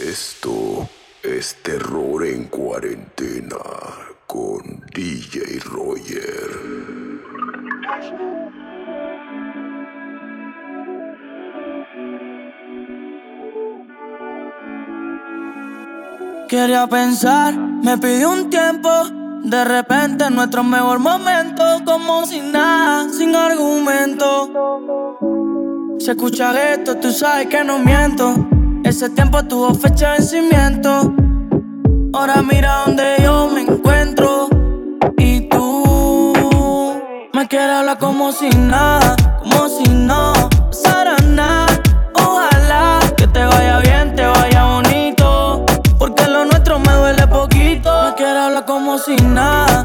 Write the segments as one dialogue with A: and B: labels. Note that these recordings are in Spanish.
A: Esto es terror en cuarentena con DJ Roger.
B: Quería pensar, me pidió un tiempo. De repente, nuestro mejor momento, como sin nada, sin argumento. Se escucha esto, tú sabes que no miento. Ese tiempo tuvo fecha de vencimiento. Ahora mira donde yo me encuentro. Y tú me quieres hablar como si nada, como si no pasara nada. Ojalá que te vaya bien, te vaya bonito. Porque lo nuestro me duele poquito. Me quieres hablar como si nada,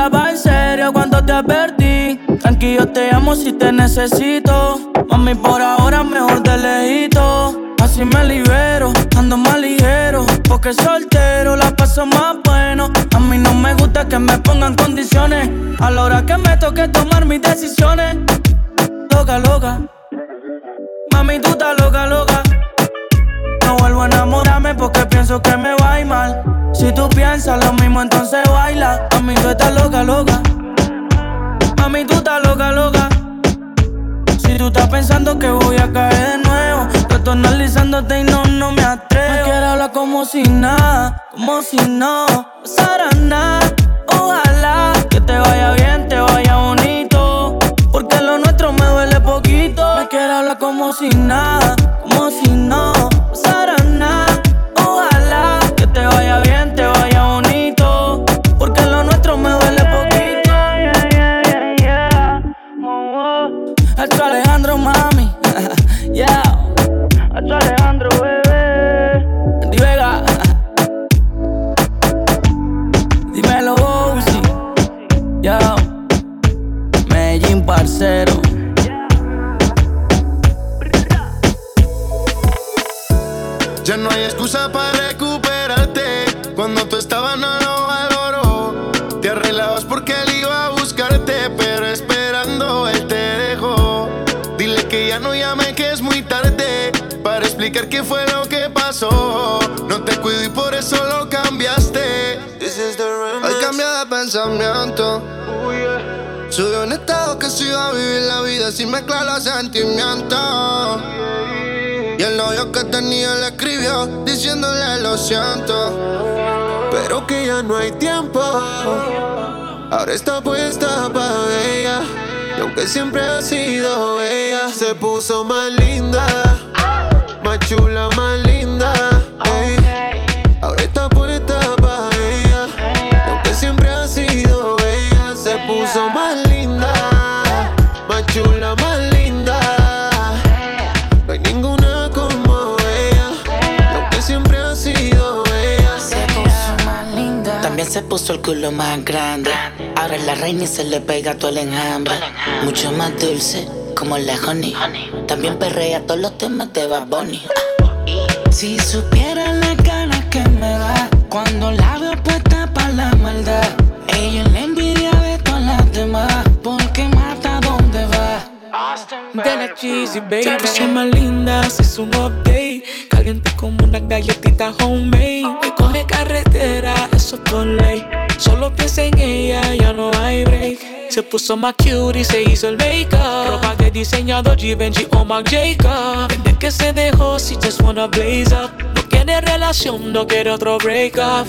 B: Hablaba en serio cuando te advertí. Tranquilo, te amo si te necesito. Mami, por ahora mejor de lejito. Así me libero, ando más ligero. Porque soltero la paso más bueno. A mí no me gusta que me pongan condiciones. A la hora que me toque tomar mis decisiones. Loca, loca. Mami, tú estás loca, loca. No vuelvo a enamorarme porque pienso que me va a ir mal. Si tú piensas lo mismo, entonces baila. Mami, tú estás loca, loca. Mami, tú estás loca, loca. Si tú estás pensando que voy a caer de nuevo, yo estoy analizándote y no, no me atrevo. Me quiero hablar como si nada, como si no pasara nada. Ojalá que te vaya bien, te vaya bonito. Porque lo nuestro me duele poquito. Me quiero hablar como si nada, como si no pasara
C: Subió un estado que se iba a vivir la vida sin mezclar los sentimientos. Y el novio que tenía le escribió diciéndole lo siento.
D: Pero que ya no hay tiempo. Ahora está puesta para ella. Y aunque siempre ha sido ella, se puso más linda. Más chula, más linda. Se puso
E: el culo más grande. Ahora la reina y se le pega todo el enjambre. Mucho más dulce, como la honey. También perrea todos los temas de Bad. Si supieran las ganas que me da cuando la veo puesta para la maldad. Ella es la envidia de todas las demás, porque mata donde va.
B: De la cheesy baby más linda, es un update Caliente como una galletita homemade Carretera, eso es por ley. Solo piensa en ella, ya no hay break. Se puso más cute y se hizo el make-up. Ropa de diseñador Givenchy o Marc Jacob Desde que se dejó, she just wanna blaze up. No quiere relación, no quiere otro break up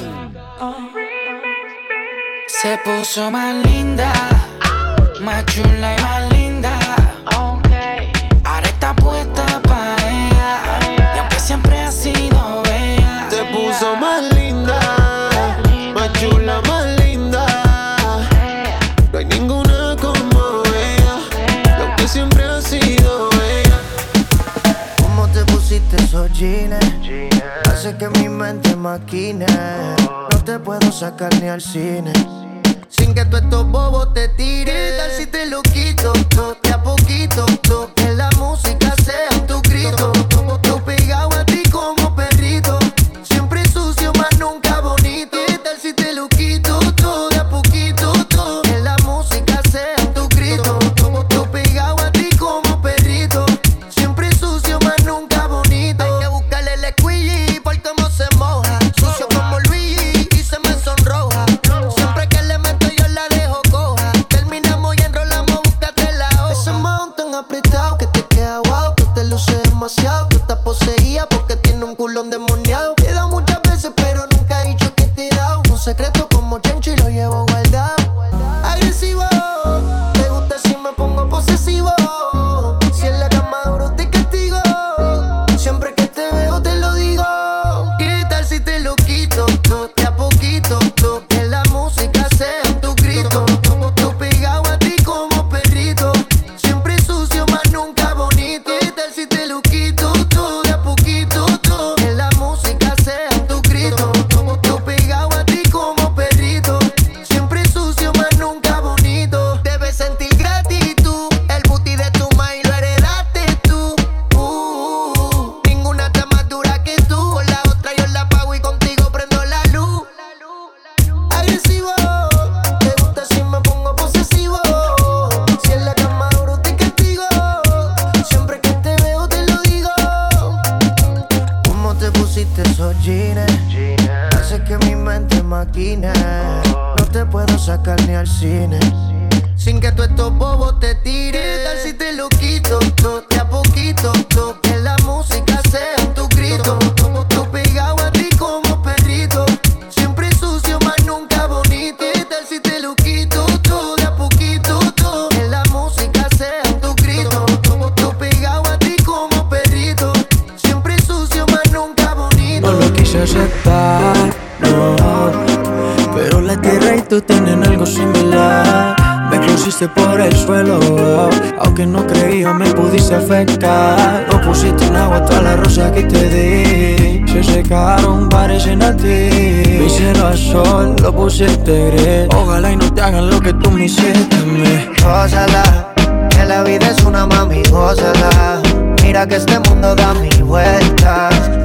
E: Se puso más linda, más chula y más
C: jeans? Hace que mi mente maquine. No te puedo sacar ni al cine. Sin que tú estos bobos te tiren. ¿Qué tal si te lo quito? todo De a poquito. todo, Que la música sea tu grito. No.
F: Pero la tierra y tú tienen algo similar. Me pusiste por el suelo, aunque no creía me pudiste afectar. No pusiste en agua toda la rosa que te di. Se secaron, parecen a ti. Mi cielo a sol, lo pusiste gris. Ojalá y no te hagan lo que tú me hiciste a mí.
C: Que la vida es una mami, gózala. Mira que este mundo da mil vueltas.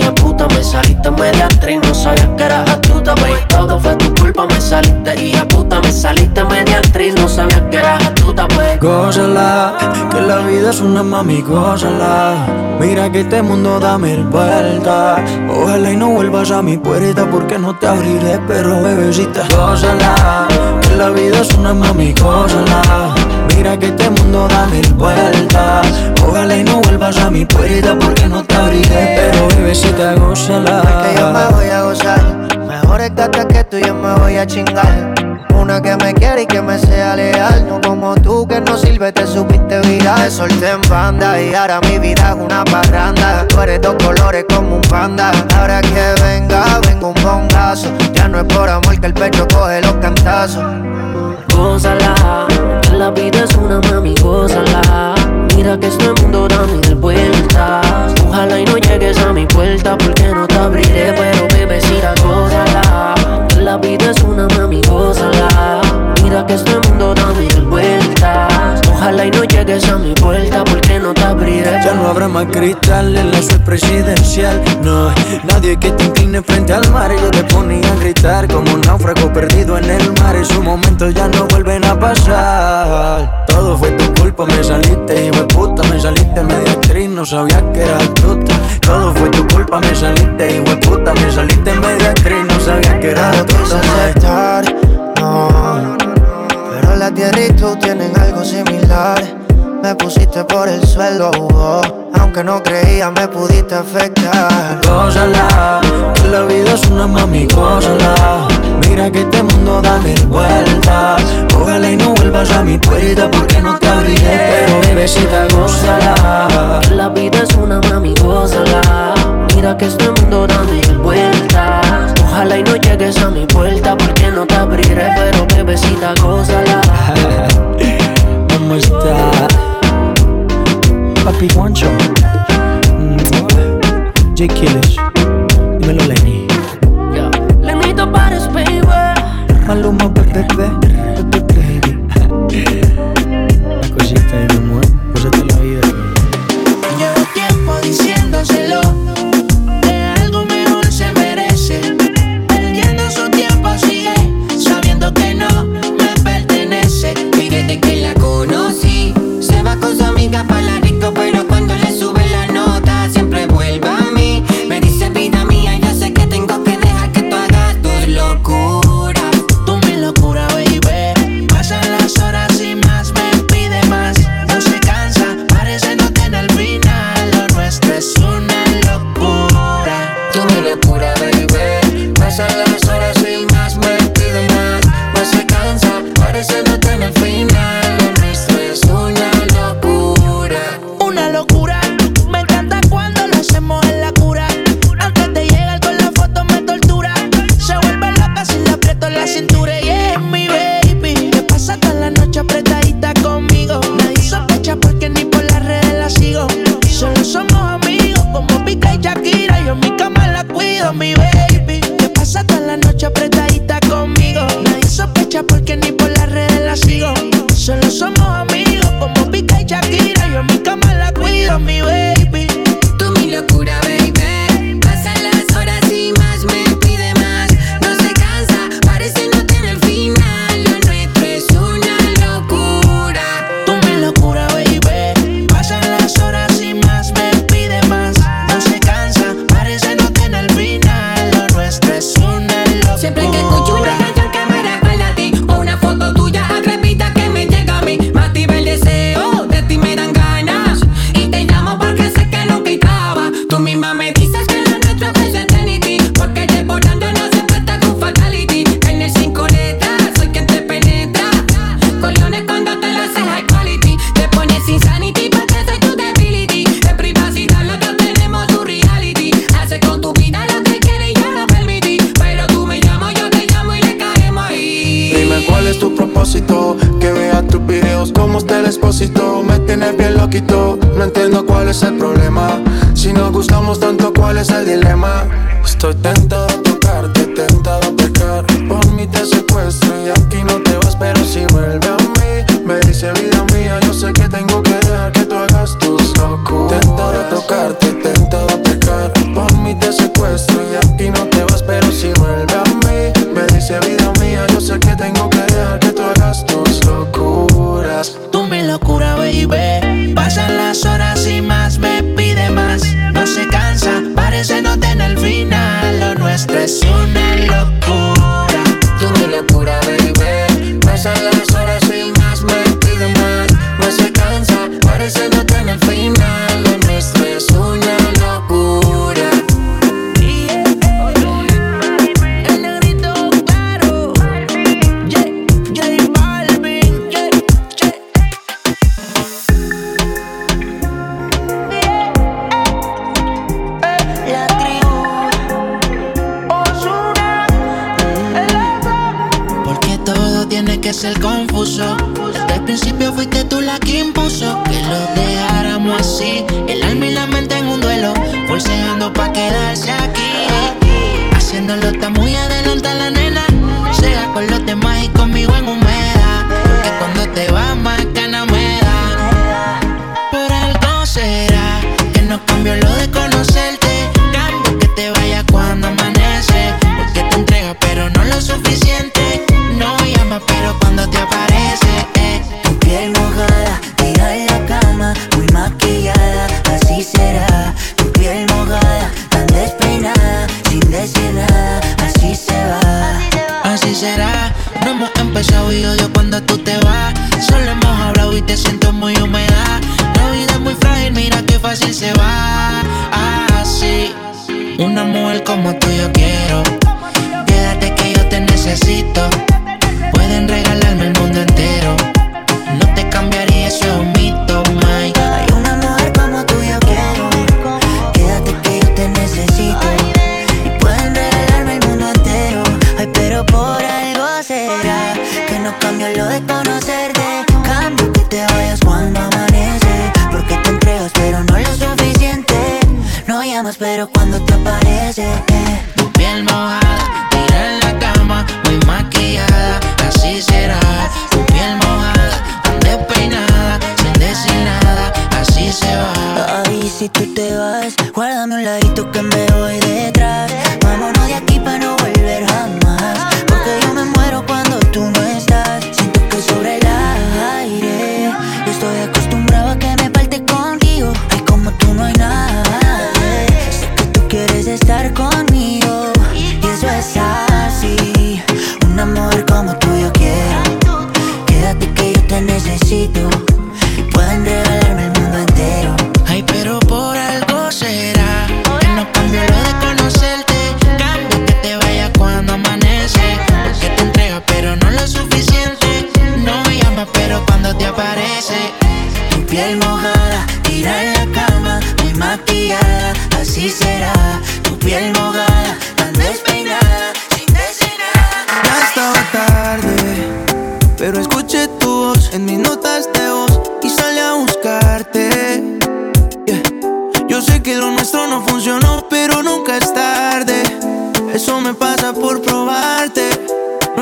G: y a puta me saliste media actriz, no sabías que eras astuta, wey. Todo fue tu culpa, me saliste y a puta me saliste media actriz, no sabías que eras astuta, wey.
F: Gózala, que la vida es una mami, gózala. Mira que este mundo da mil vueltas. Ojalá y no vuelvas a mi puerta porque no te abriré, pero bebecita, gózala. Que la vida es una mami, gózala. Mira que este mundo da mil vueltas. Ojalá y no vuelvas a mi puerta porque no te abriré, pero bebecita, gózala.
C: que yo me voy a gozar. Mejor escate que tú yo me voy a chingar. Una que me quiere y que me sea leal. No como tú que no sirve, te supiste viral. Te solté en banda y ahora mi vida es una parranda. Tú eres dos colores como un panda. Ahora que venga, vengo un bongazo. Ya no es por amor que el pecho coge los cantazos.
G: Gózala, la vida es una mami, gózala. Mira que este mundo da mil vueltas. Ojalá y no llegues a mi puerta porque no te abriré, pero bebecita, gózala. Que la vida es una mami, gózala. Mira que este mundo da mil vueltas. Ojalá y no llegues a mi puerta porque no te abriré.
F: Ya no habrá más cristal en la suite presidencial. No, nadie que te incline frente al mar. Yo te ponía a gritar como un náufrago perdido en el mar. Esos momentos ya no vuelven a pasar. Todo fue tu culpa, me saliste, hijo de puta. Me saliste media actriz, no sabía que era astuta. Todo fue tu culpa, me saliste, hijo de puta. Me saliste media actriz, no sabía que era
C: No quise
F: astuta.
C: aceptar, no. Tierra y tú tienen algo similar. Me pusiste por el suelo, oh. aunque no creía me pudiste afectar.
F: Gózala, que la vida es una mami, gózala. Mira que este mundo da mil vueltas. Ojalá y no vuelvas a mi puerta porque no te abriré. Pero bebecita, gózala.
G: La vida es una mami, gózala. Mira que este mundo da mil vueltas. Ojalá y no llegues a mi puerta porque no te abriré, pero bebecita, gózala.
F: ¿Cómo está? Papi Juancho. J. Killish. Dímelo, Lenny.
G: Yeah. Lenito Pares, baby.
F: Maluma, bebé. Una cosita de mi amor.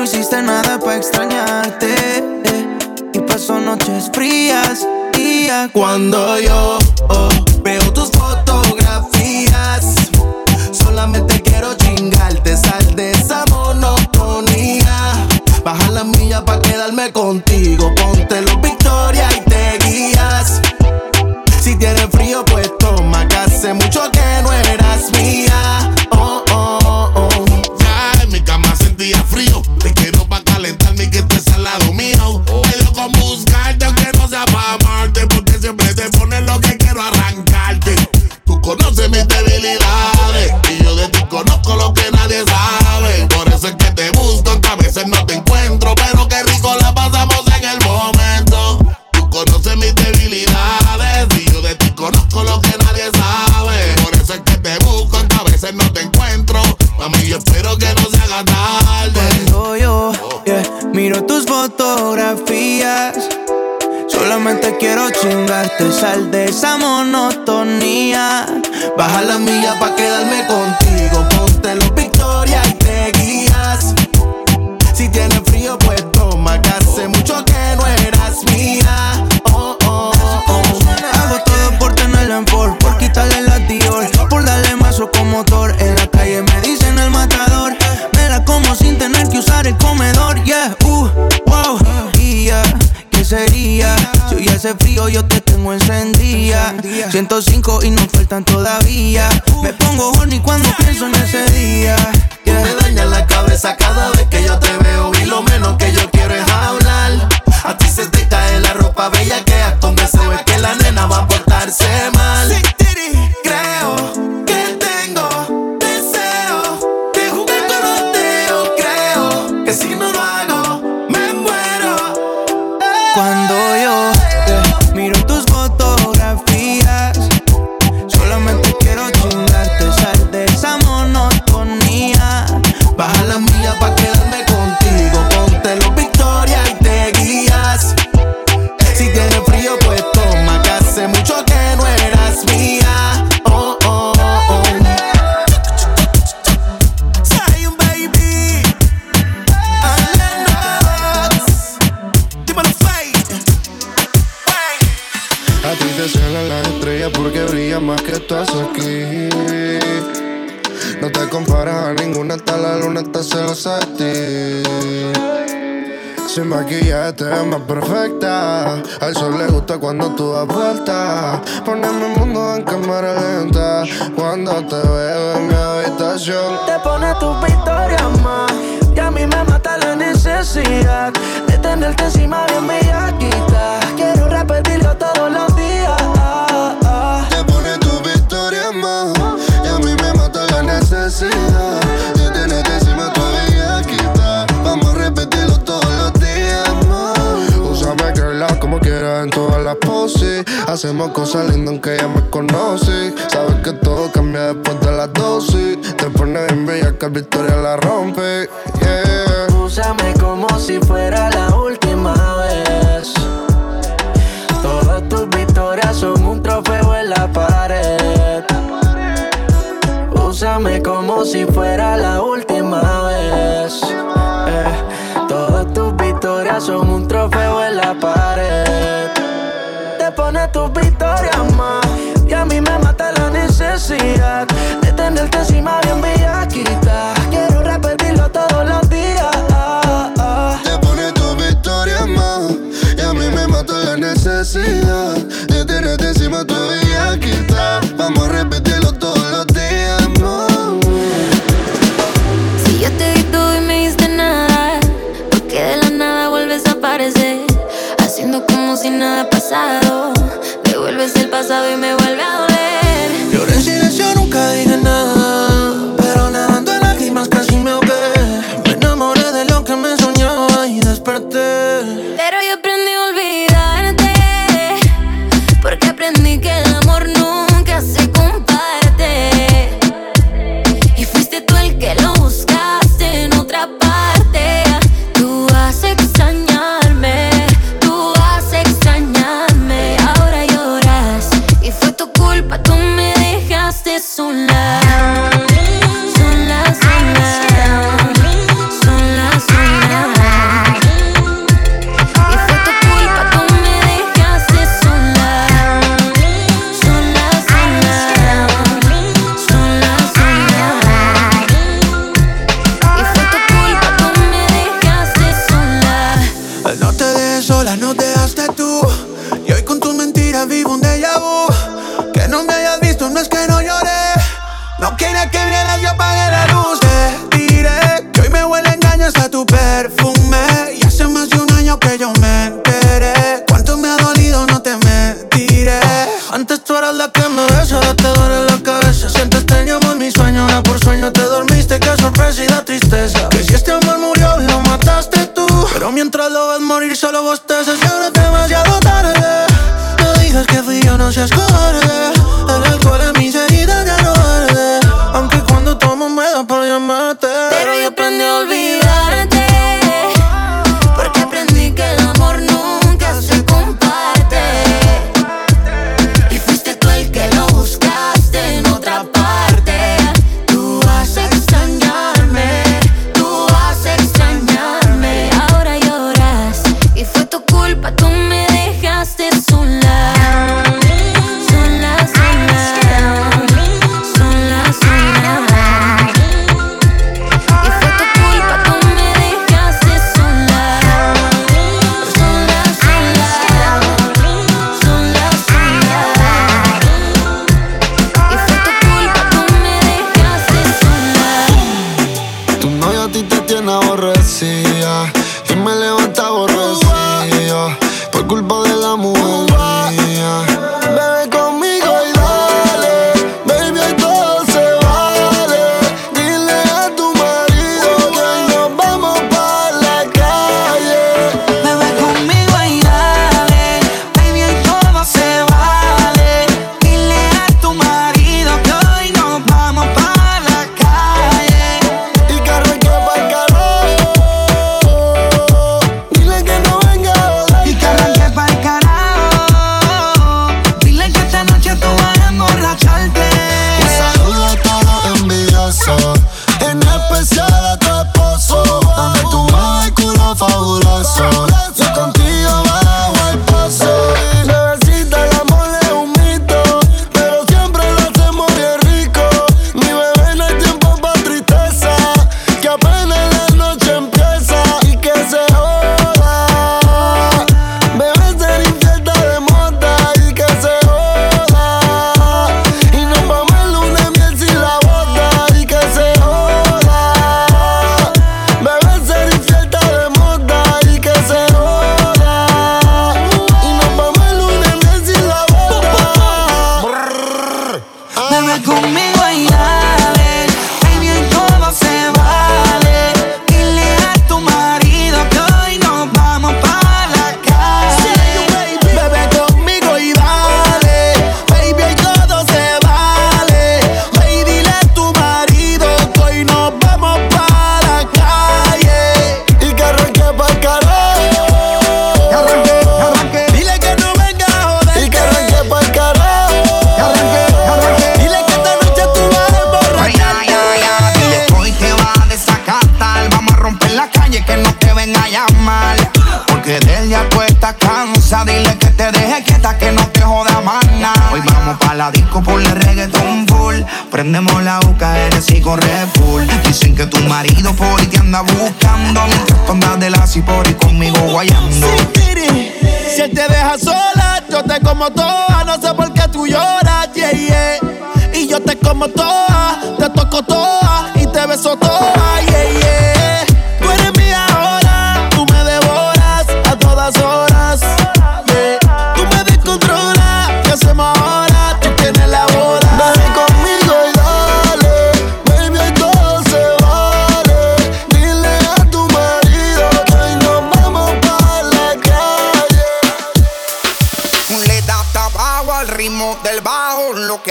H: hiciste nada para extrañarte. Y paso noches frías. Día cuando yo oh, veo tus fotografías, solamente quiero chingarte. Sal de esa monotonía. Baja la milla para quedarme contigo.
I: te ves más perfecta. Al sol le gusta cuando tú das vueltas. Poneme el mundo en cámara lenta. Cuando te veo en mi habitación,
J: te pone tus victorias más. Y a mí me mata la necesidad de tenerte encima
I: de mí Hacemos cosas lindas aunque ya me conoces. Sabes que todo cambia después de las dosis. Te pone bien bella que Victoria la rompe.
J: Úsame como si fuera la última vez. Todas tus victorias son un trofeo en la pared. Úsame como si fuera la última vez. Eh, todas tus victorias son un trofeo en la pared le pones tus victorias más. Y a mí me mata la necesidad de tenerte
K: sin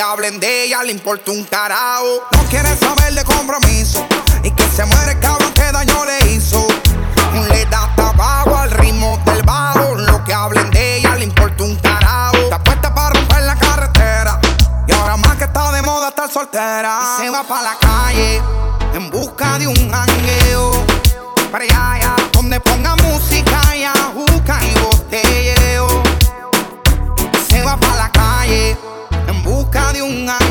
K: hablen de ella, le importa un carajo. No quiere saber de compromiso. Y que se muere el cabrón que daño le hizo. Le da tabaco al ritmo del bajo. Lo que hablen de ella, le importa un carajo. Está puesta para romper la carretera. Y ahora más que está de moda estar soltera. Y se va para la calle en busca de un jangueo. Para allá, allá, donde ponga música allá.
L: wrong.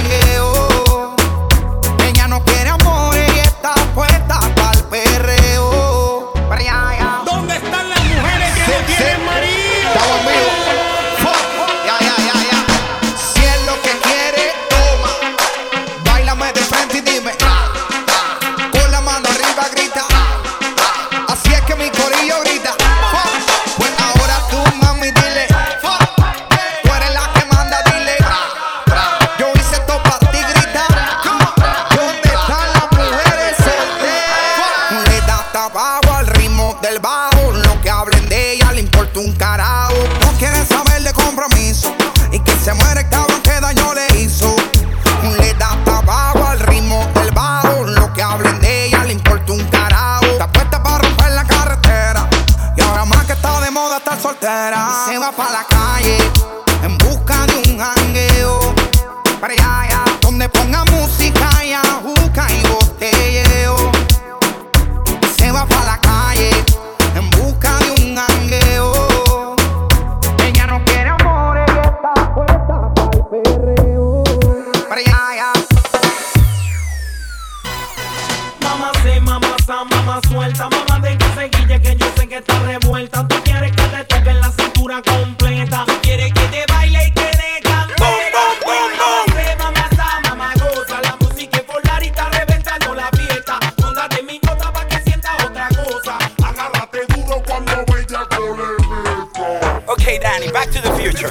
M: Hey Danny, Back to the Future.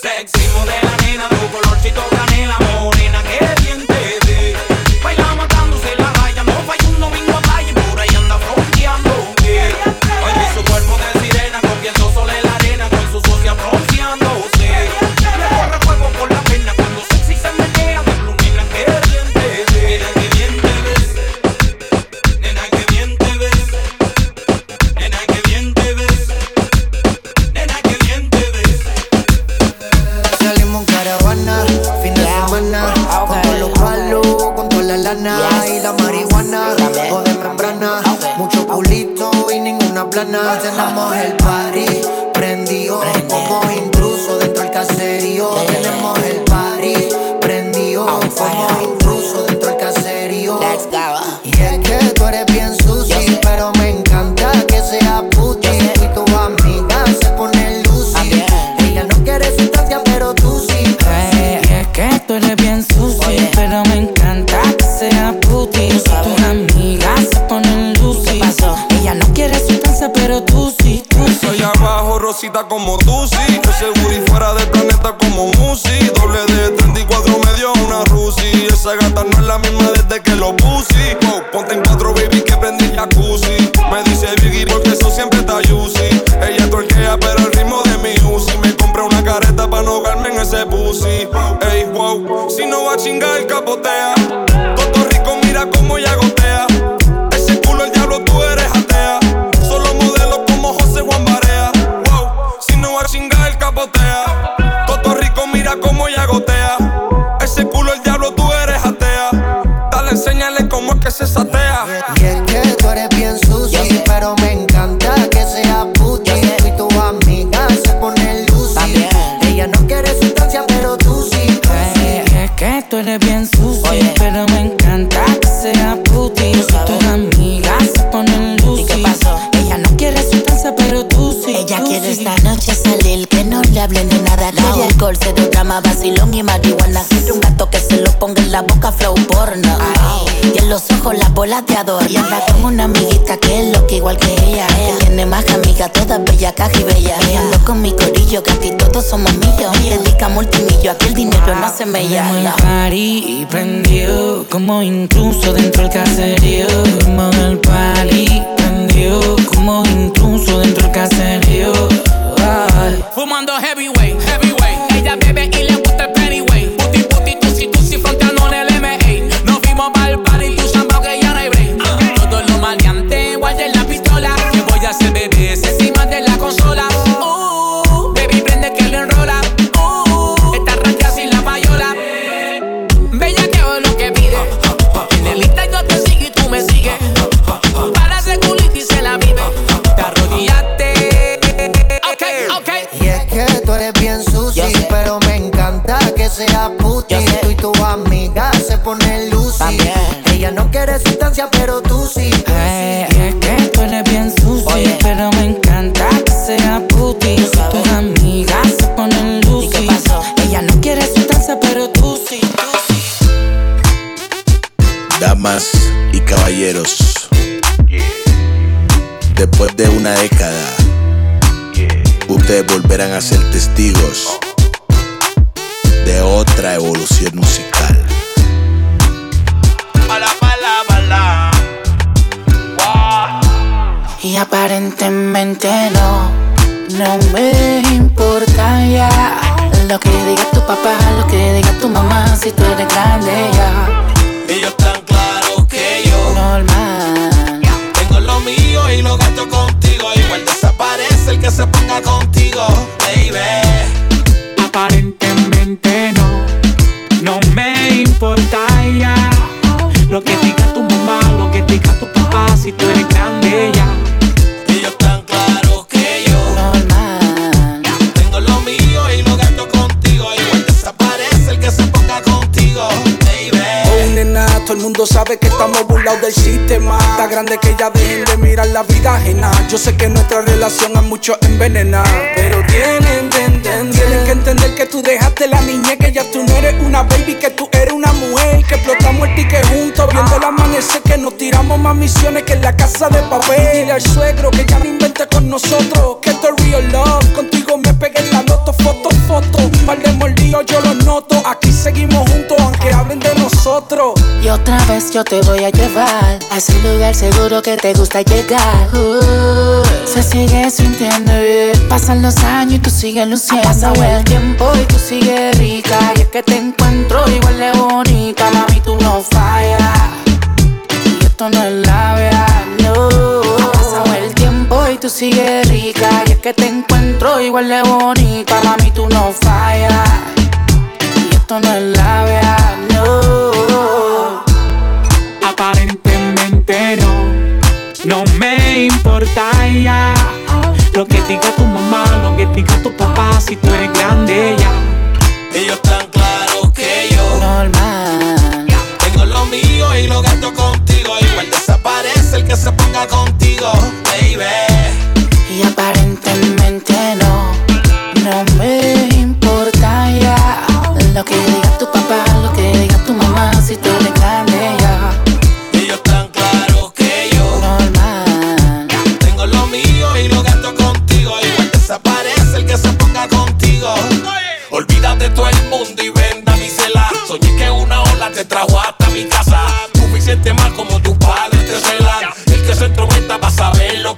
L: Sexy, nena, tu colorcito que en la
E: boca, flow porno. Y en los ojos las bolas de adorno. Y anda con una amiguita que es loca igual que ella. Que tiene más amigas, todas bellas, caja y bella. Y ando con mi corillo, que aquí todos somos millos. Dedica multimillo, aquí el dinero no se me llama.
B: party prendió, como incluso dentro del caserío. Como el party prendió, como incluso dentro del caserío. Ay.
L: Fumando heavyweight, Ella no
C: quiere sustancia, pero tú sí. tú
B: Eh,
C: sí.
B: es que tú eres bien sucia, pero me encanta que sea puti. Tus amigas se ponen lucy. Ella no quiere sustancia, pero tú sí, tú sí.
M: Damas y caballeros, después de una década, ustedes volverán a ser testigos de otra evolución musical.
E: Y aparentemente no, no me importa ya Lo que diga tu papá, lo que diga tu mamá Si tú eres grande ya
H: Ellos tan claros que yo
E: Normal
H: Tengo lo mío y lo gasto contigo. Igual desaparece el que se ponga contigo, baby.
L: Aparentemente Si tú eres grande ya
H: Ellos tan claros que yo
E: Normal
H: Tengo lo mío y lo gasto contigo. Igual desaparece el que se ponga contigo, baby.
N: Oh, nena, todo el mundo sabe que estamos burlados del sistema. Está grande que ya dejen de mirar la vida ajena. Yo sé que nuestra relación a muchos envenena. Pero tienen entender que tú dejaste la niñez, que ya tú no eres una baby, que tú eres una mujer. Que explotamos el ticket juntos, viendo el amanecer, que nos tiramos más misiones que en la casa de papel. Dile al suegro que ya no invente con nosotros, que esto es real love. Contigo me pegué en la loto, foto, foto. Par de mordidos yo los noto. Aquí seguimos juntos, aunque hablen de nosotros.
E: Y otra vez yo te voy a llevar a ese lugar seguro que te gusta llegar. Uh, se sigue sintiendo bien. Pasan los años y tú sigues luciendo. Ha pasado el tiempo y tú sigues rica. Y es que te encuentro igual de bonita. Mami, tú no fallas. Y esto no es la verdad, no. Ha pasado el tiempo y tú sigues rica. Y es que te encuentro igual de bonita. Mami, tú no fallas. Y esto no es la verdad, no.
L: No me importa ya Lo que diga tu mamá, lo que diga tu papá Si tú eres grande ya
H: Ellos tan claros que yo
E: Normal
H: Tengo lo mío y lo gasto contigo. Igual desaparece el que se ponga contigo, baby.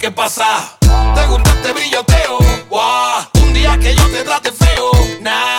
E: Que
H: pasa. ¿Te gusta este brilloteo? Un día que yo te trate feo. Nah,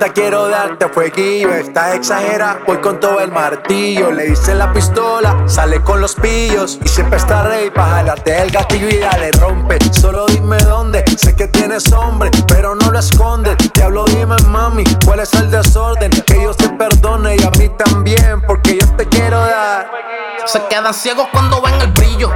O: Mamita, quiero darte fueguillo. Estás exagera, voy con todo el martillo. Le hice la pistola, sale con los pillos. Y siempre está rey para jalarte el gatillo y dale rompe. Solo dime dónde, sé que tienes hombre, pero no lo escondes. Diablo, dime mami, cuál es el desorden. Que Dios te perdone y a mí también, porque yo te quiero dar.
P: Se quedan ciegos cuando ven el brillo.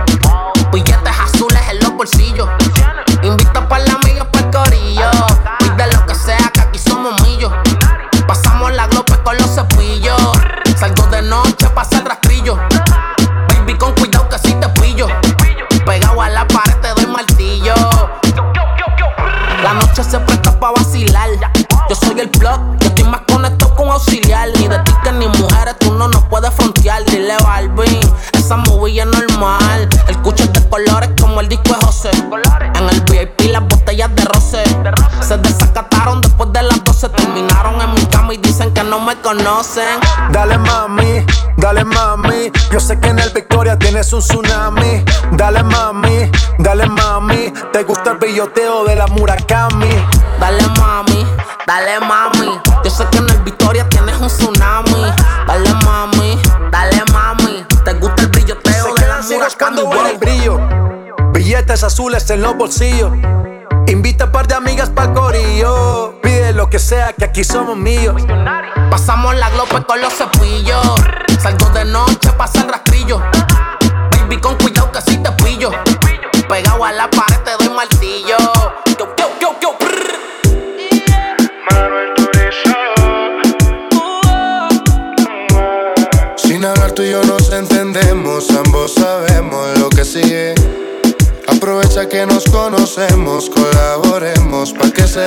P: Me conocen.
O: Dale mami, dale mami. Yo sé que en el Victoria tienes un tsunami. Dale mami, dale mami. Te gusta el brilloteo de la Murakami.
P: Dale mami, dale mami. Yo sé que en el Victoria tienes un tsunami. Dale mami, dale mami. Te gusta el brilloteo de la Murakami.
O: ven el brillo. Billetes azules en los bolsillos. Invita a par de amigas pa'l corillo. Lo que sea, que aquí somos míos.
P: Pasamos la glope con los cepillos. Salgo de noche para hacer rastrillo. Baby, con cuidado que
I: nos conocemos, colaboremos pa' que se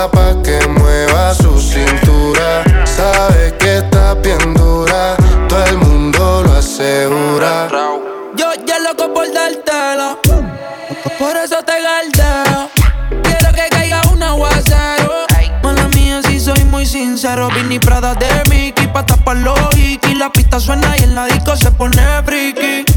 I: suba pa' que mueva su cintura. Sabe que está bien dura, todo el mundo lo asegura.
Q: Yo ya loco por dártelo, por eso te galdeo. Quiero que caiga un aguacero. Mala mía, si soy muy sincero. Vini Prada de Mickey pa' tapar los hikis. La pista suena y en la disco se pone friki.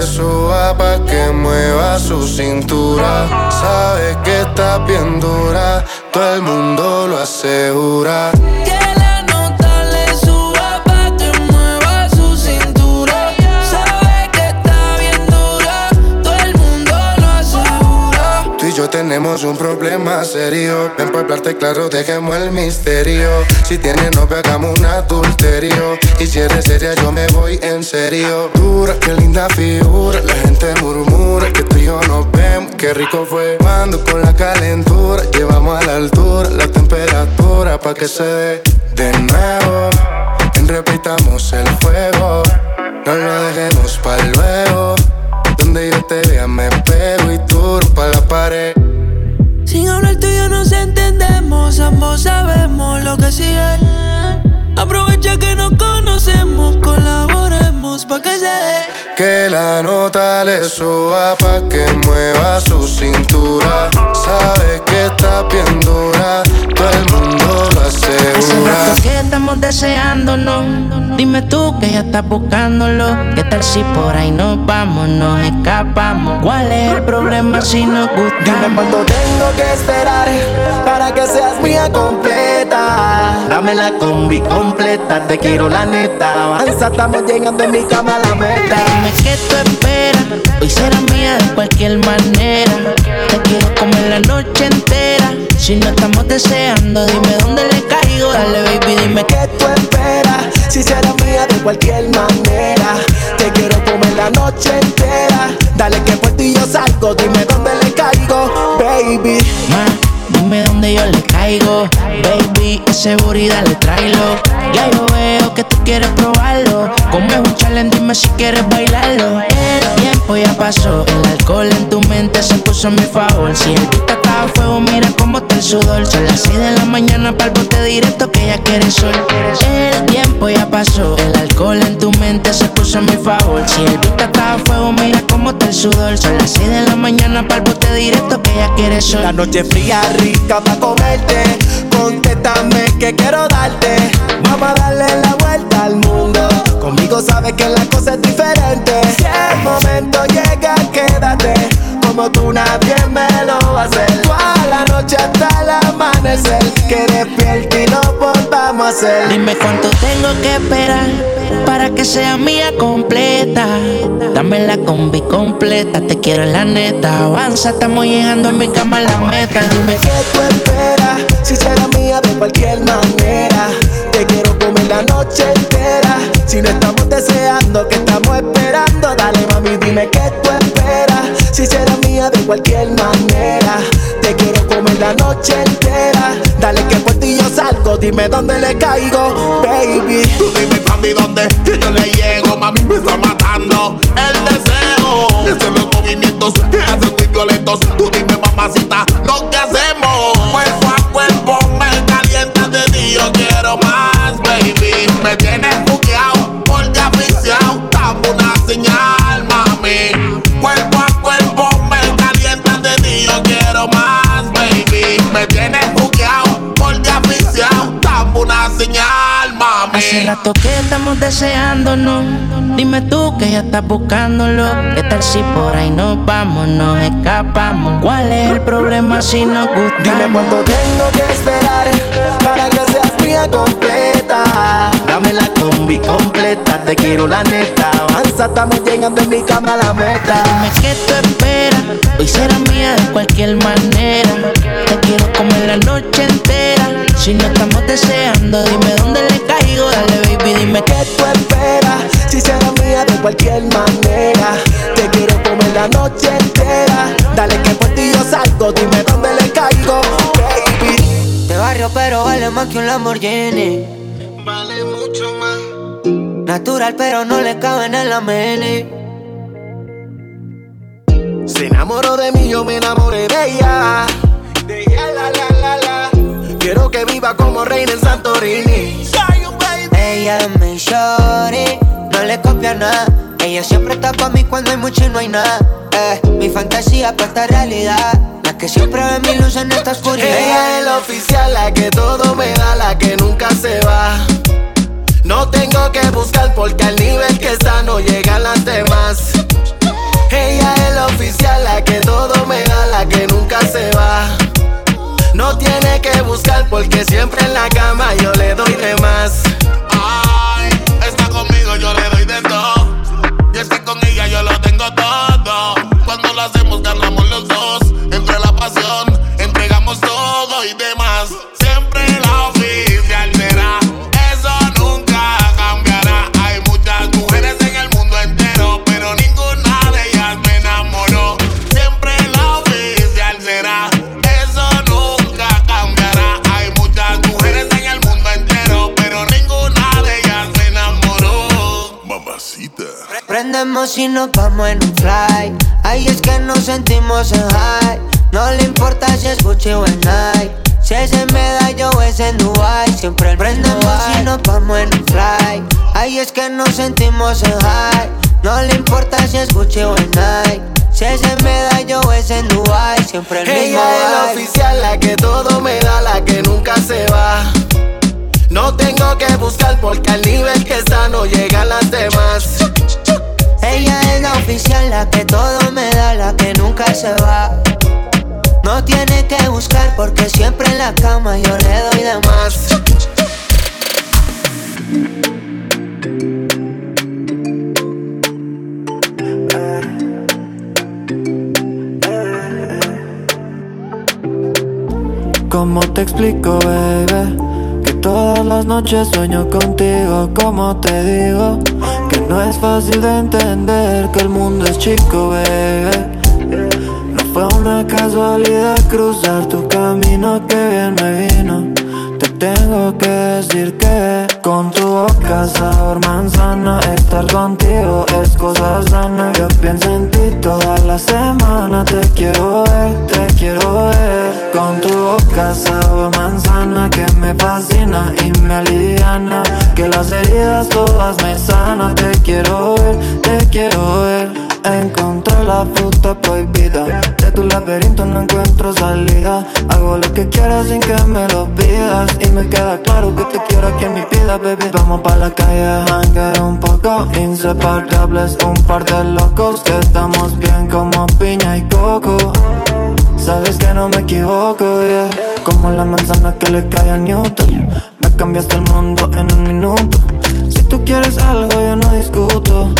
I: Le suba pa' que mueva su cintura. Sabe que está bien dura, todo el mundo lo asegura.
Q: Que la nota le suba pa' que mueva su cintura. Sabe que está bien dura, todo el mundo lo asegura.
I: Tú y yo tenemos un problema serio. Ven por hablarte claro, dejemos el misterio. Si tienes novio, hagamos un adulterio. Y si eres seria, yo me voy en serio. Dura, qué linda figura. La gente murmura que tú y yo nos vemos. Qué rico fue. Mando con la calentura. Llevamos a la altura la temperatura pa' que se dé de nuevo. Repitamos el fuego. No lo dejemos pa' luego. Donde yo te vea me pego y tú pa' la pared.
Q: Sin hablar tú y yo nos entendemos, ambos sabemos lo que sigue. Aprovecha que nos conocemos. pa' que se dé.
I: Que la nota le suba pa' que mueva su cintura. Sabe que está bien dura, todo el mundo lo
R: Hace
I: asegura.
R: rato que estamos deseándonos. Dime tú que ya estás buscándolo. ¿Qué tal si por ahí nos vamos, nos escapamos? ¿Cuál es el problema si nos gusta?
K: Dime cuánto tengo que esperar para que seas mía completa. Dame la combi completa, te quiero la neta. Avanza, estamos llegando en mi cama a la meta.
R: Dime qué tú esperas. Hoy será mía de cualquier manera. Te quiero comer la noche entera. Si no estamos deseando, dime dónde le caigo. Dale, baby, dime
K: ¿Qué tú esperas? Si será mía de cualquier manera. Te quiero comer la noche entera. Dale que por ti yo salgo, dime dónde le caigo, baby.
R: Ma, dime dónde yo le caigo. Baby, seguridad le traigo. Ya yo veo que tú quieres probarlo. Como es un challenge, dime si quieres bailarlo. El tiempo ya pasó, el alcohol en tu mente se puso a mi favor. Si el beat está a fuego, mira cómo está el sudor. Son las 6 de la mañana para el bote directo que ya quiere sol. El tiempo ya pasó, el alcohol en tu mente se puso a mi favor. Si el beat está a fuego, mira cómo está el sudor. Son las 6 de la mañana para el bote directo que ya quiere sol.
K: La noche fría, rica pa' comerte. Contéstame que quiero darte. Vamos a darle la vuelta al mundo. Conmigo sabes que la cosa es diferente. Si el momento llega, quédate. Como tú nadie me lo va a hacer. Toda la noche hasta el amanecer. Que despierte y lo volvamos a hacer.
R: Dime cuánto tengo que esperar para que sea mía completa. Dame la combi completa, te quiero en la neta. Avanza, estamos llegando en mi cama a la meta. Dime
K: ¿Qué tú esperas? Si será mía de cualquier manera. Te quiero comer la noche entera. Si no estamos deseando, que estamos esperando. Dale, mami, dime qué tú esperas. Si será mía de cualquier manera. Te quiero comer la noche entera. Dale que por ti yo salgo. Dime dónde le caigo, baby.
H: Tú dime cuándo y dónde que yo le llego, mami me está matando el deseo. Esos los movimientos que hacen muy violentos. Tú dime mamacita lo que hacemos. Cuerpo a cuerpo me calienta de ti, yo quiero más, baby. Me tienes buqueado,
R: Hace rato que estamos deseándonos. Dime tú que ya estás buscándolo. ¿Qué tal si por ahí nos vamos, nos escapamos? ¿Cuál es el problema si nos gusta?
K: Dime cuánto tengo que esperar para que seas mía completa. Dame la combi completa, te quiero la neta. Avanza, estamos llegando en mi cama a la meta.
R: Dime qué tú esperas. Hoy será mía de cualquier manera. Te quiero comer la noche entera. Si no estamos deseando, dime dónde le caigo. Dale, baby, dime
K: ¿Qué tú esperas? Si será mía de cualquier manera. Te quiero comer la noche entera. Dale que por ti yo salgo, dime dónde le caigo, baby.
C: De barrio, pero vale más que un Lamborghini.
K: Vale mucho más.
C: Natural, pero no le cabe en la mini.
K: Se enamoró de mí, yo me enamoré de ella. De ella, la, la, la, la. Quiero que viva como reina en Santorini.
C: Ella es mi shorty, no le copia nada. Ella siempre está pa' mí cuando hay mucho y no hay nada. Eh, mi fantasía pa' esta realidad. La que siempre ve mi luz en esta oscuridad.
K: Ella es la oficial, la que todo me da, la que nunca se va. No tengo que buscar porque al nivel que está no llegan las demás. Ella es la oficial, la que todo me da, la que nunca se va. No tiene que buscar porque siempre en la cama yo le doy de más.
C: Prendemos y nos vamos en un fly. Ahí es que nos sentimos en high. No le importa si es Gucci o en Nike. Si es en Medallo o es en Dubai. Siempre prendemos y nos vamos en un fly. Ay, es que nos sentimos en high. No le importa si escuche o en night. Si es en Medallo o es en Dubai, siempre el mismo
K: Ella es la oficial, la que todo me da, la que nunca se va. No tengo que buscar porque al nivel que está no llegan las demás.
C: Ella es la oficial, la que todo me da, la que nunca se va. No tiene que buscar porque siempre en la cama yo le doy de más.
S: ¿Cómo te explico, baby? Que todas las noches sueño contigo, como te digo no es fácil de entender que el mundo es chico, baby No fue una casualidad cruzar tu camino, que bien me vino. Te tengo que decir que con tu boca sabor manzana Estar contigo es cosa sana. Yo pienso en ti toda la semana Te quiero ver, te quiero ver. Con tu boca sabor manzana Que me fascina y me aliviana. Que las heridas todas me sanan Te quiero ver, te quiero ver. Encontré la fruta prohibida laberinto no encuentro salida. Hago lo que quieras sin que me lo pidas. Y me queda claro que te quiero aquí en mi vida, baby. Vamos pa' la calle hangar un poco. Inseparables, un par de locos. Que estamos bien como piña y coco. Sabes que no me equivoco, yeah. Como la manzana que le cae a Newton. Me cambiaste el mundo en un minuto. Si tú quieres algo yo no discuto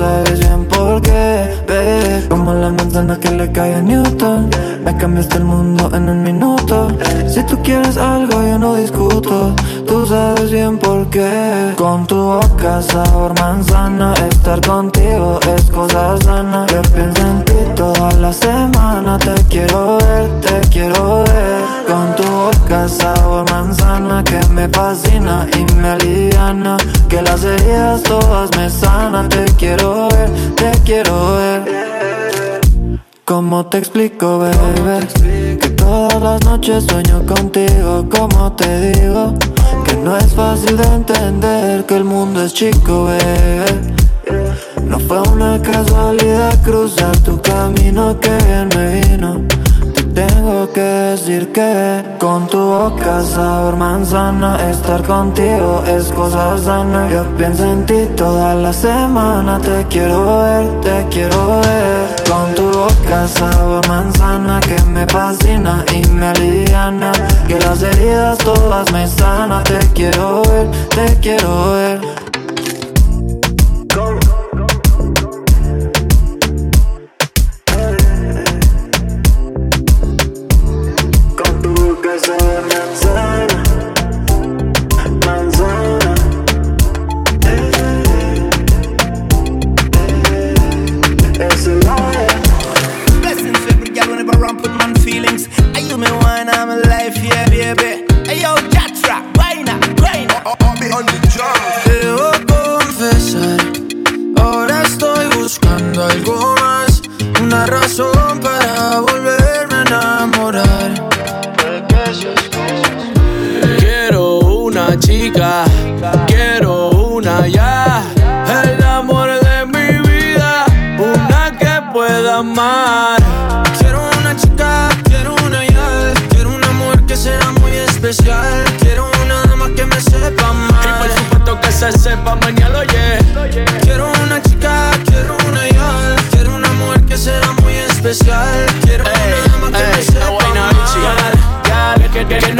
S: sabes bien por qué, baby Como la manzana que le cae a Newton. Me cambiaste el mundo en un minuto. Si tú quieres algo yo no discuto. Tú sabes bien por qué. Con tu boca sabor manzana Estar contigo es cosa sana. Yo pienso en ti toda la semana. Te quiero ver, te quiero ver Con tu boca sabor manzana Que me fascina y me aliviana. Que las heridas todas me sanan Te quiero ver, te quiero ver. ¿Cómo te explico, baby? Que todas las noches sueño contigo, como te digo Que no es fácil de entender que el mundo es chico, baby. No fue una casualidad cruzar tu camino que bien me vino que decir que con tu boca sabor manzana Estar contigo es cosa sana. Yo pienso en ti toda la semana Te quiero ver, te quiero ver. Con tu boca sabor manzana Que me fascina y me aliviana. Que las heridas todas me sanan Te quiero ver, te quiero ver
F: chica, quiero una ya, el amor de mi vida, una que pueda amar. Quiero una chica, quiero una ya, quiero una mujer que sea muy especial, quiero una dama que me sepa amar. Y por supuesto que se sepa mañana, oye. Quiero una chica, quiero una ya, quiero una mujer que sea muy especial, quiero una dama que me sepa amar. Que, que, que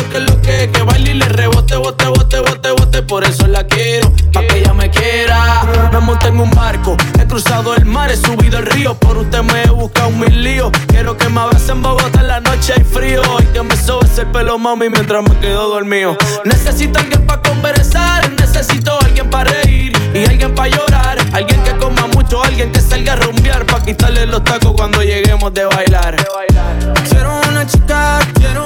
F: que, lo que, que baile y le rebote, bote, bote, bote, bote, por eso la quiero, pa' que ella me quiera. Me monté en un barco, he cruzado el mar, he subido el río, por usted me he buscado mil líos. Quiero que me abrace en Bogotá en la noche hay frío y que me sobe ese pelo mami mientras me quedo dormido. Necesito alguien para conversar, necesito alguien para reír y alguien para llorar, alguien que coma mucho, alguien que salga a rumbear pa' quitarle los tacos cuando lleguemos de bailar. Quiero una chica, quiero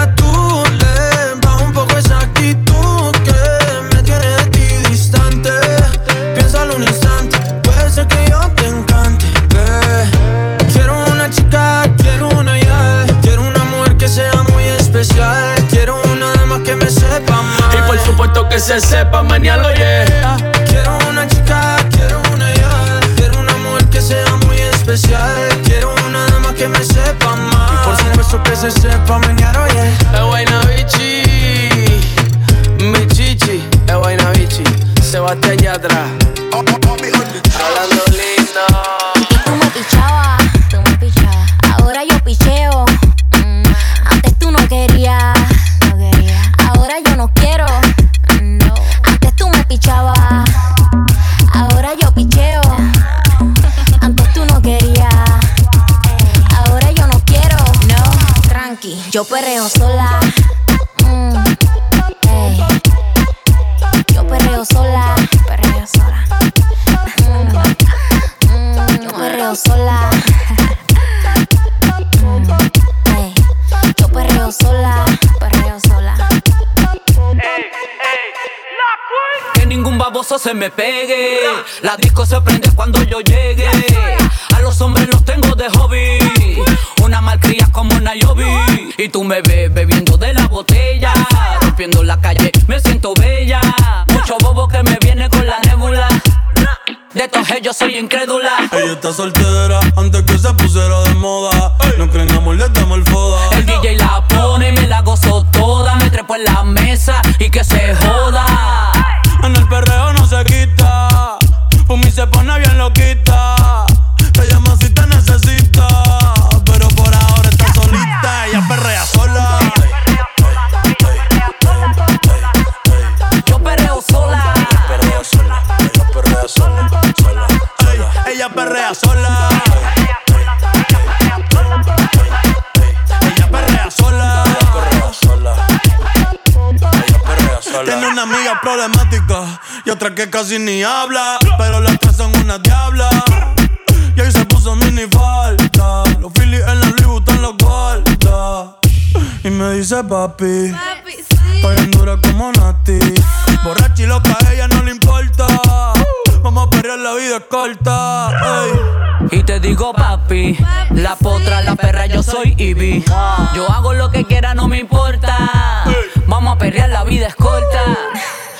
T: que se sepa mañana, yeah.
F: Quiero una chica, quiero una ya. Quiero una mujer que sea muy especial. Quiero una dama que me sepa amar. Y por supuesto que se sepa menear, oye.
T: Es vaina bichi, mi chichi, es vaina bichi. Se bate allá
J: me
U: pegue. La disco se prende cuando yo llegue. A los hombres los tengo de hobby. Una malcria como Nayobi. Y tú me ves bebiendo de la botella. Rompiendo la calle, me siento bella. Mucho bobo que me viene con la nébula. De estos yo soy incrédula.
V: Ella está soltera antes que se pusiera de moda. No creen en amor, le damos el foda.
U: El DJ la pone, me la gozo toda. Me trepo en la mesa y que se joda.
V: Y otra que casi ni habla. Pero las tres son una diabla. Y ahí se puso mini falta. Los Phillies en la Louis Vuitton los guarda. Y me dice papi. Estoy en dura como Nati. Borracha y loca, a ella no le importa. Vamos a perrear, la vida es corta. ey.
U: Y te digo papi, la potra, la perra, yo soy Ivy. Yo hago lo que quiera, no me importa. Vamos a perrear, la vida es corta.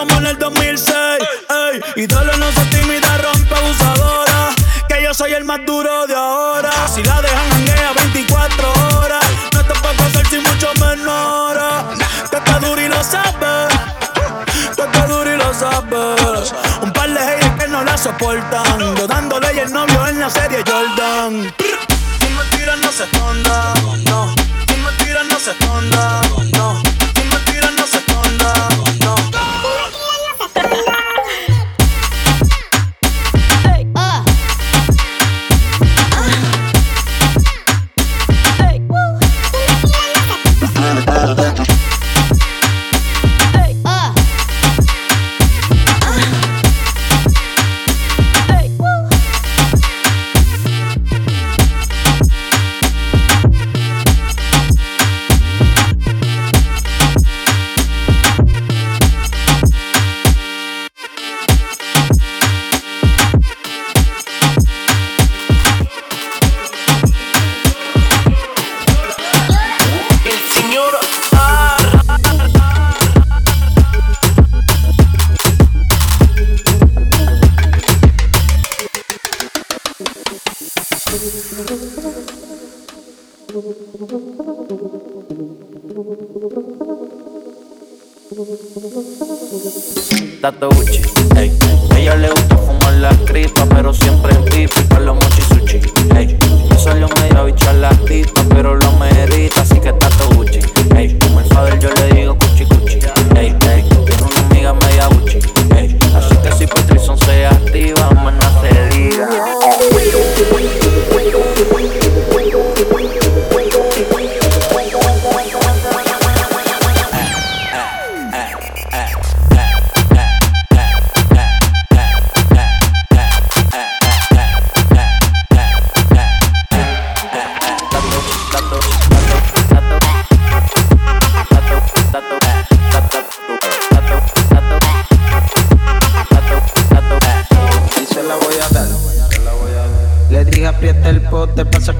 V: como en el 2006. Ey, dale no se tímida, rompe abusadora. Que yo soy el más duro de ahora. Si la dejan hanguea 24 horas. No te puedo hacer sin mucho menor. Que está duro y lo sabes. Que está duro y lo sabes. Un par de haters que no la soportan. Yo dándole y el novio en la serie Jordan. Si me tiras no se esconda, no. Si me tiras no se esconda, no.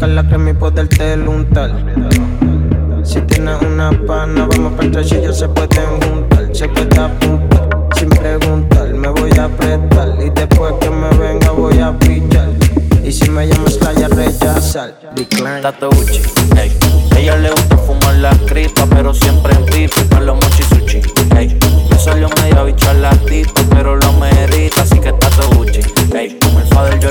U: La
W: crema y poderte untar. Si tienes una pana, vamos para el y se pueden juntar. Se puede apuntar sin preguntar. Me voy a apretar y después que me venga voy a pichar. Y si me llamas la ya rechazar. Decline.
U: Tato Gucci, ey. Ella le gusta fumar la cripa, pero siempre en pipi para los mochi sushi, ey. Me salió media bicha la tipa, pero lo merita, así que Tato Gucci, ey. Como el father yo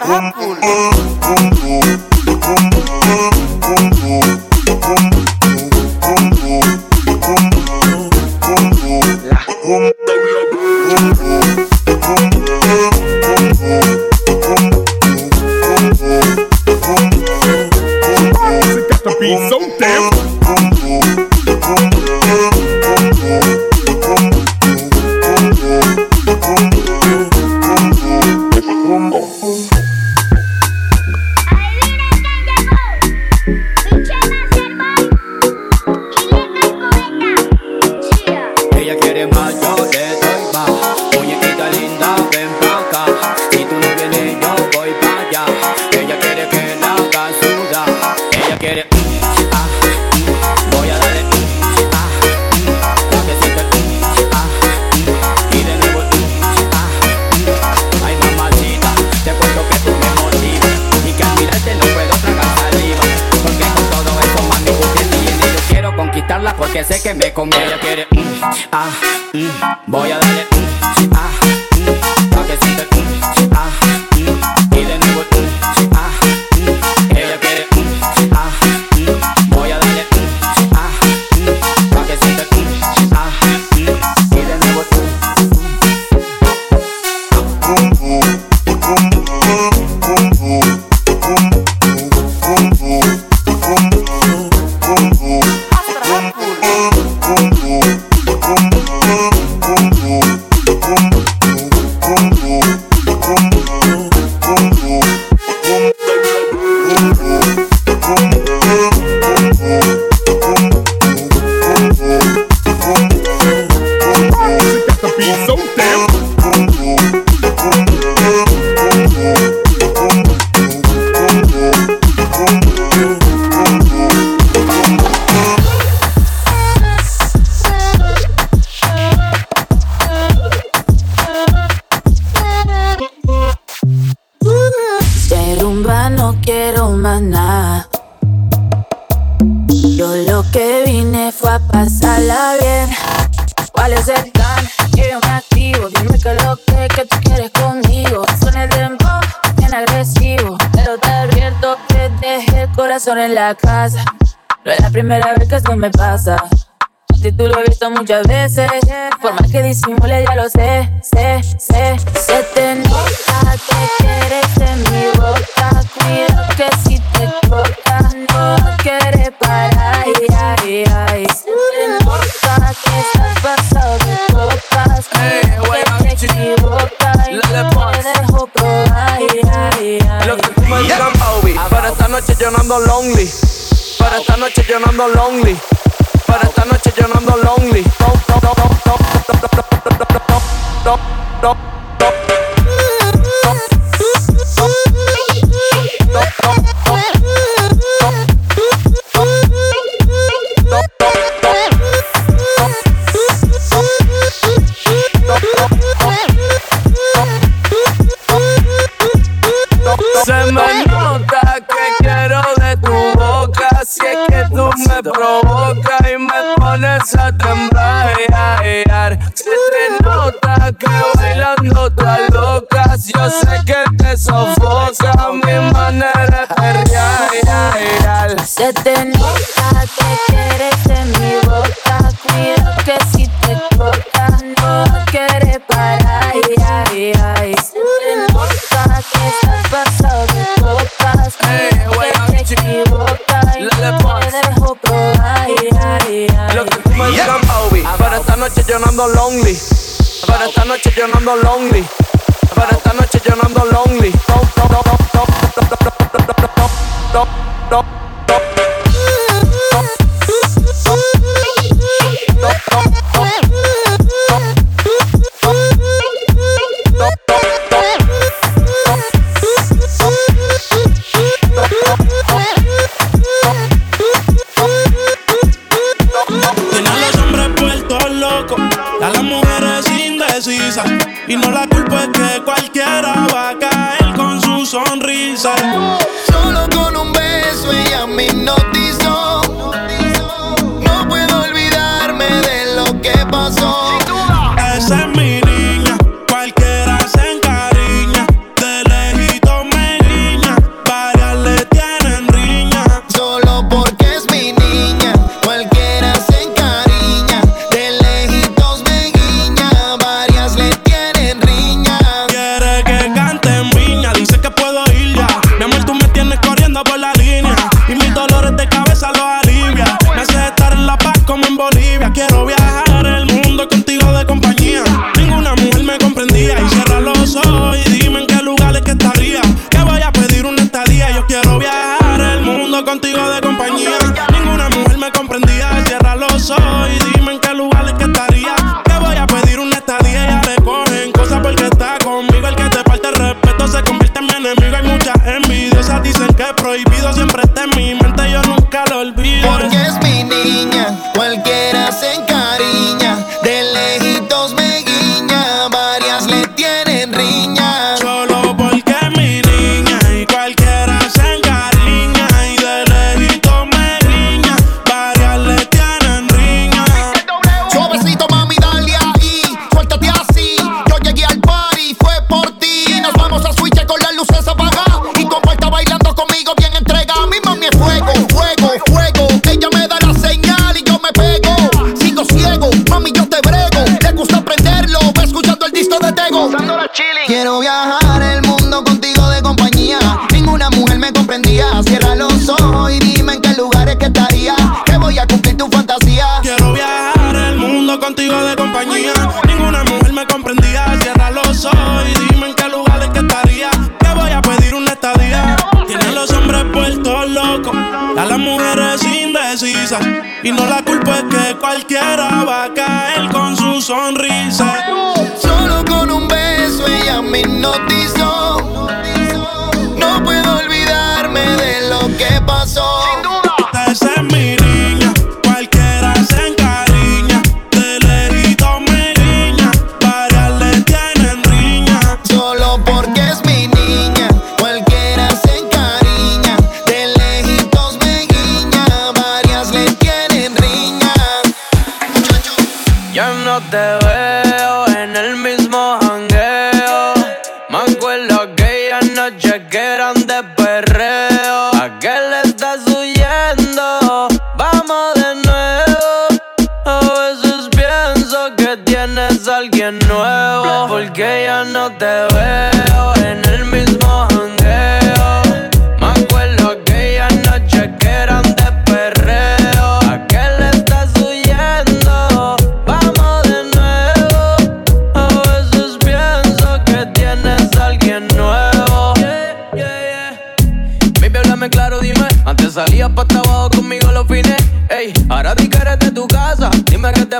X: that happened. Vine fue a pasarla bien. ¿Cuál es el plan? Que yo me activo. Dime que lo que, que tú quieres conmigo. Son el dembow, bien agresivo. Pero te advierto que dejé el corazón en la casa. No es la primera vez que esto me pasa. Ti tú lo he visto muchas veces. Por más que disimule, ya lo sé, sé, sé. Se te nota que quieres en mi boca. Cuidado que si te toca, no quieres parar. Ay, ay, te nota que estás pasado de copas. Cuidado que te equivocas y no te dejo probar. Ay, ay, ay.
W: Lo que tú me digas. Para esta noche yo no ando lonely. Para esta noche yo no ando lonely. Para esta noche yo no ando lonely. No, no, no, no, no, no, no, no, no. Se me provocas y me pones a temblar. Se te nota que bailando estás loca. Yo sé que te sofoca mi manera de.
X: Se te nota que quieres en mi boca. Cuidado que si te toca, no quieres parar. Se te nota que estás pasado de copas. Cuidado que te equivocas y no
W: noche yo no ando lonely. Esta noche yo no ando lonely. Para esta noche yo no ando lonely.
C: Solo con un beso
V: y
Y: a
C: mí no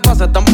B: pasa? Están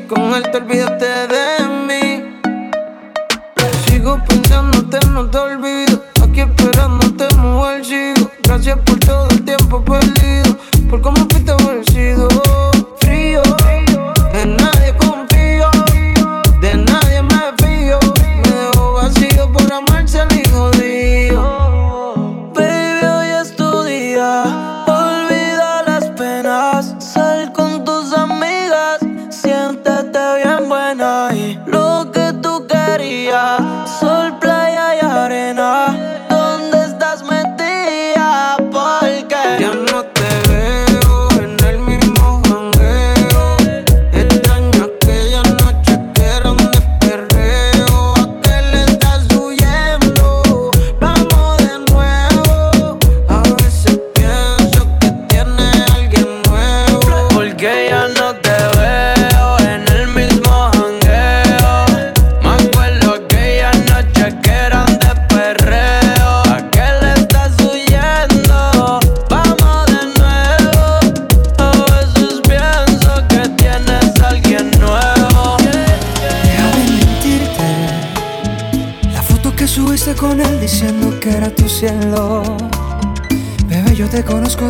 B: con él te olvidaste de mí. Sigo pensándote, no te olvido. Aquí esperándote, mujer, sigo. Gracias por todo el tiempo perdido, por cómo fuiste vencido.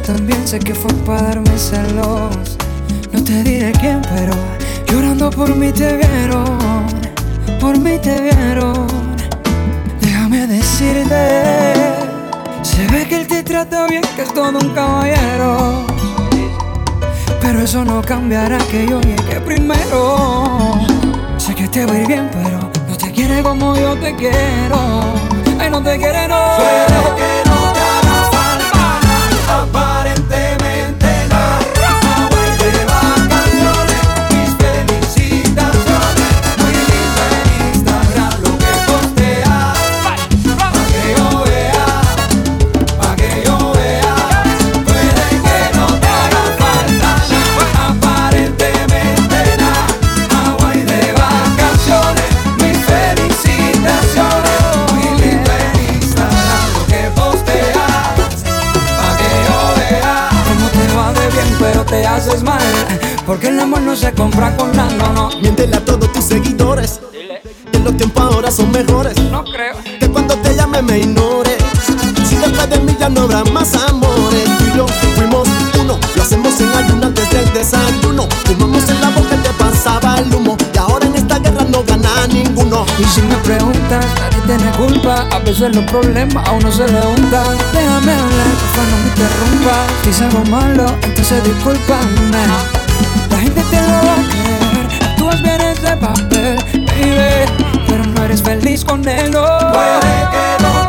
Z: también sé que fue para darme celos. No te diré quién, pero llorando por mí te vieron, por mí te vieron. Déjame decirte, se ve que él te trata bien, que es todo un caballero. Pero eso no cambiará que yo llegue primero. Sé que te va a ir bien, pero no te quiere como yo te quiero. Ay, no te quiere, no. Porque el amor no se compra con nada, no.
K: Miéntele a todos tus seguidores. Que los tiempos ahora son mejores.
Z: No creo.
K: Que cuando te llame me ignores. Si después de mí ya no habrá más amores. Tú y yo fuimos uno. Lo hacemos en ayunas desde el desayuno. Fumamos en la boca y te pasaba el humo. Y ahora en esta guerra no gana ninguno.
Z: Y si me preguntas, nadie tiene culpa. A veces los problemas a uno se le hundan. Déjame hablar, porfa, no me interrumpas. Si algo malo, entonces discúlpame. Te lo va a creer. Tú bien ese papel, baby. Pero no eres feliz con él, no.
N: Puede que no